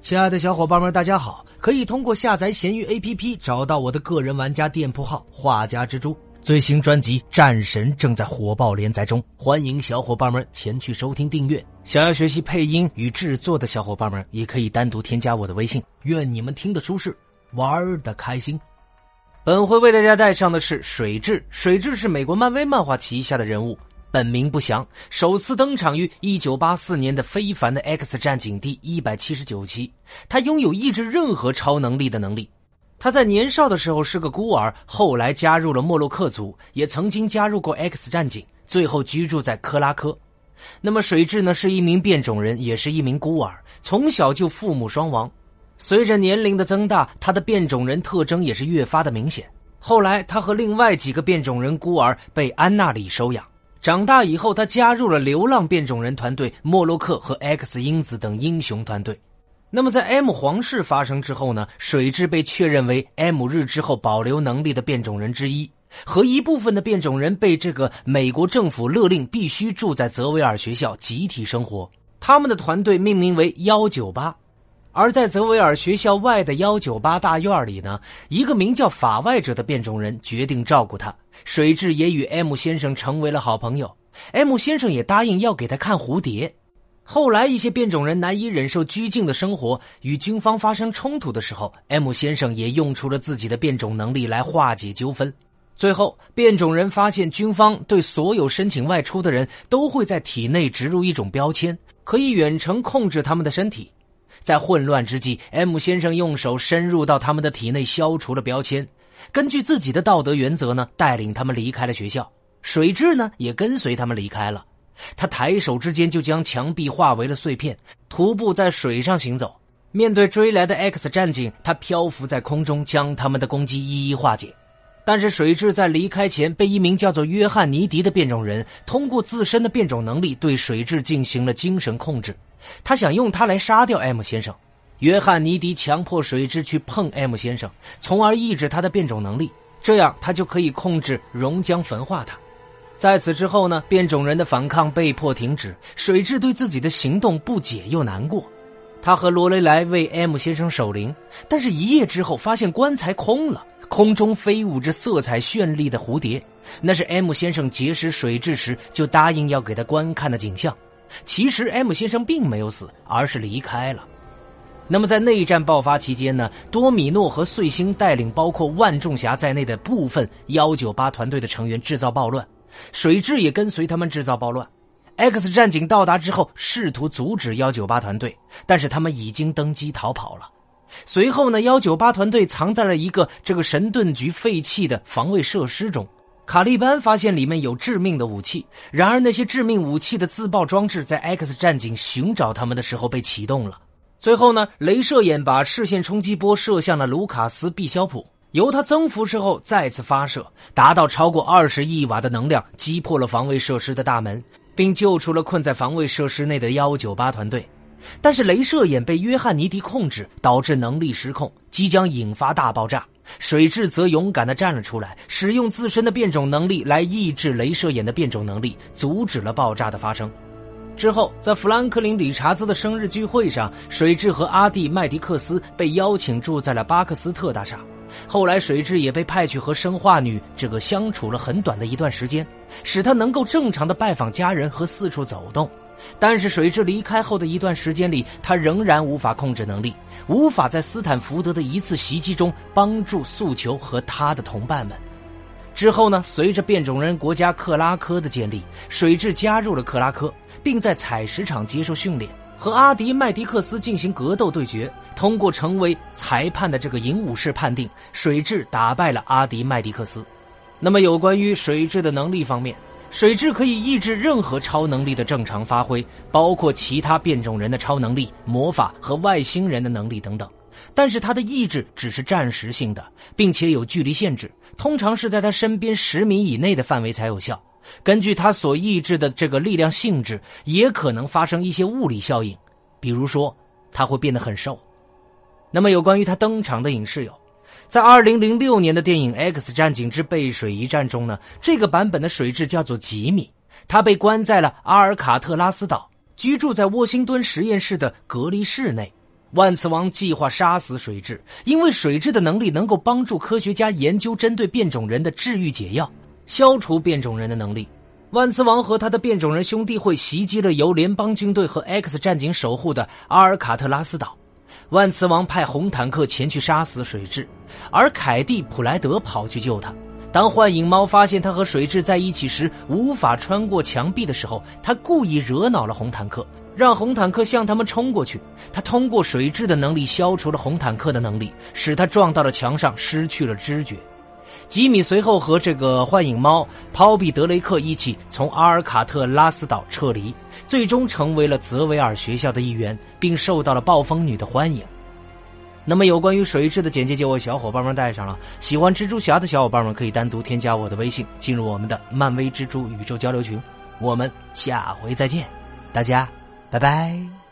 亲爱的小伙伴们，大家好！可以通过下载闲鱼 APP 找到我的个人玩家店铺号“画家蜘蛛”。最新专辑《战神》正在火爆连载中，欢迎小伙伴们前去收听订阅。想要学习配音与制作的小伙伴们，也可以单独添加我的微信。愿你们听得舒适，玩的开心。本回为大家带上的是水蛭。水蛭是美国漫威漫画旗下的人物。本名不详，首次登场于1984年的《非凡的 X 战警》第一百七十九期。他拥有抑制任何超能力的能力。他在年少的时候是个孤儿，后来加入了莫洛克族，也曾经加入过 X 战警，最后居住在克拉科。那么水蛭呢，是一名变种人，也是一名孤儿，从小就父母双亡。随着年龄的增大，他的变种人特征也是越发的明显。后来，他和另外几个变种人孤儿被安娜里收养。长大以后，他加入了流浪变种人团队莫洛克和 X 因子等英雄团队。那么，在 M 皇室发生之后呢？水蛭被确认为 M 日之后保留能力的变种人之一，和一部分的变种人被这个美国政府勒令必须住在泽维尔学校集体生活。他们的团队命名为幺九八。而在泽维尔学校外的幺九八大院里呢，一个名叫法外者的变种人决定照顾他。水蛭也与 M 先生成为了好朋友，M 先生也答应要给他看蝴蝶。后来，一些变种人难以忍受拘禁的生活，与军方发生冲突的时候，M 先生也用出了自己的变种能力来化解纠纷。最后，变种人发现军方对所有申请外出的人都会在体内植入一种标签，可以远程控制他们的身体。在混乱之际，M 先生用手深入到他们的体内，消除了标签。根据自己的道德原则呢，带领他们离开了学校。水蛭呢，也跟随他们离开了。他抬手之间就将墙壁化为了碎片，徒步在水上行走。面对追来的 X 战警，他漂浮在空中，将他们的攻击一一化解。但是水蛭在离开前，被一名叫做约翰尼迪的变种人通过自身的变种能力对水蛭进行了精神控制。他想用它来杀掉 M 先生，约翰尼迪强迫水蛭去碰 M 先生，从而抑制他的变种能力，这样他就可以控制熔浆焚化他。在此之后呢，变种人的反抗被迫停止，水蛭对自己的行动不解又难过。他和罗雷莱为 M 先生守灵，但是，一夜之后发现棺材空了，空中飞舞着色彩绚丽的蝴蝶，那是 M 先生结识水蛭时就答应要给他观看的景象。其实，M 先生并没有死，而是离开了。那么，在内战爆发期间呢？多米诺和碎星带领包括万众侠在内的部分幺九八团队的成员制造暴乱，水蛭也跟随他们制造暴乱。X 战警到达之后，试图阻止幺九八团队，但是他们已经登机逃跑了。随后呢？幺九八团队藏在了一个这个神盾局废弃的防卫设施中。卡利班发现里面有致命的武器，然而那些致命武器的自爆装置在 X 战警寻找他们的时候被启动了。最后呢，镭射眼把视线冲击波射向了卢卡斯·毕肖普，由他增幅之后再次发射，达到超过二十亿瓦的能量，击破了防卫设施的大门，并救出了困在防卫设施内的幺九八团队。但是镭射眼被约翰尼迪控制，导致能力失控，即将引发大爆炸。水蛭则勇敢地站了出来，使用自身的变种能力来抑制镭射眼的变种能力，阻止了爆炸的发生。之后，在富兰克林·理查兹的生日聚会上，水蛭和阿蒂·麦迪克斯被邀请住在了巴克斯特大厦。后来，水蛭也被派去和生化女这个相处了很短的一段时间，使他能够正常的拜访家人和四处走动。但是水蛭离开后的一段时间里，他仍然无法控制能力，无法在斯坦福德的一次袭击中帮助诉求和他的同伴们。之后呢？随着变种人国家克拉科的建立，水蛭加入了克拉科，并在采石场接受训练，和阿迪麦迪克斯进行格斗对决。通过成为裁判的这个影武士判定，水蛭打败了阿迪麦迪克斯。那么，有关于水蛭的能力方面。水蛭可以抑制任何超能力的正常发挥，包括其他变种人的超能力、魔法和外星人的能力等等。但是它的抑制只是暂时性的，并且有距离限制，通常是在他身边十米以内的范围才有效。根据他所抑制的这个力量性质，也可能发生一些物理效应，比如说他会变得很瘦。那么有关于他登场的影视有。在二零零六年的电影《X 战警之背水一战》中呢，这个版本的水蛭叫做吉米，他被关在了阿尔卡特拉斯岛，居住在沃辛敦实验室的隔离室内。万磁王计划杀死水蛭，因为水蛭的能力能够帮助科学家研究针对变种人的治愈解药，消除变种人的能力。万磁王和他的变种人兄弟会袭击了由联邦军队和 X 战警守护的阿尔卡特拉斯岛。万磁王派红坦克前去杀死水蛭，而凯蒂普莱德跑去救他。当幻影猫发现他和水蛭在一起时无法穿过墙壁的时候，他故意惹恼了红坦克。让红坦克向他们冲过去。他通过水蛭的能力消除了红坦克的能力，使他撞到了墙上，失去了知觉。吉米随后和这个幻影猫抛比德雷克一起从阿尔卡特拉斯岛撤离，最终成为了泽维尔学校的一员，并受到了暴风女的欢迎。那么，有关于水质的简介就为小伙伴们带上了。喜欢蜘蛛侠的小伙伴们可以单独添加我的微信，进入我们的漫威蜘蛛宇宙交流群。我们下回再见，大家。拜拜。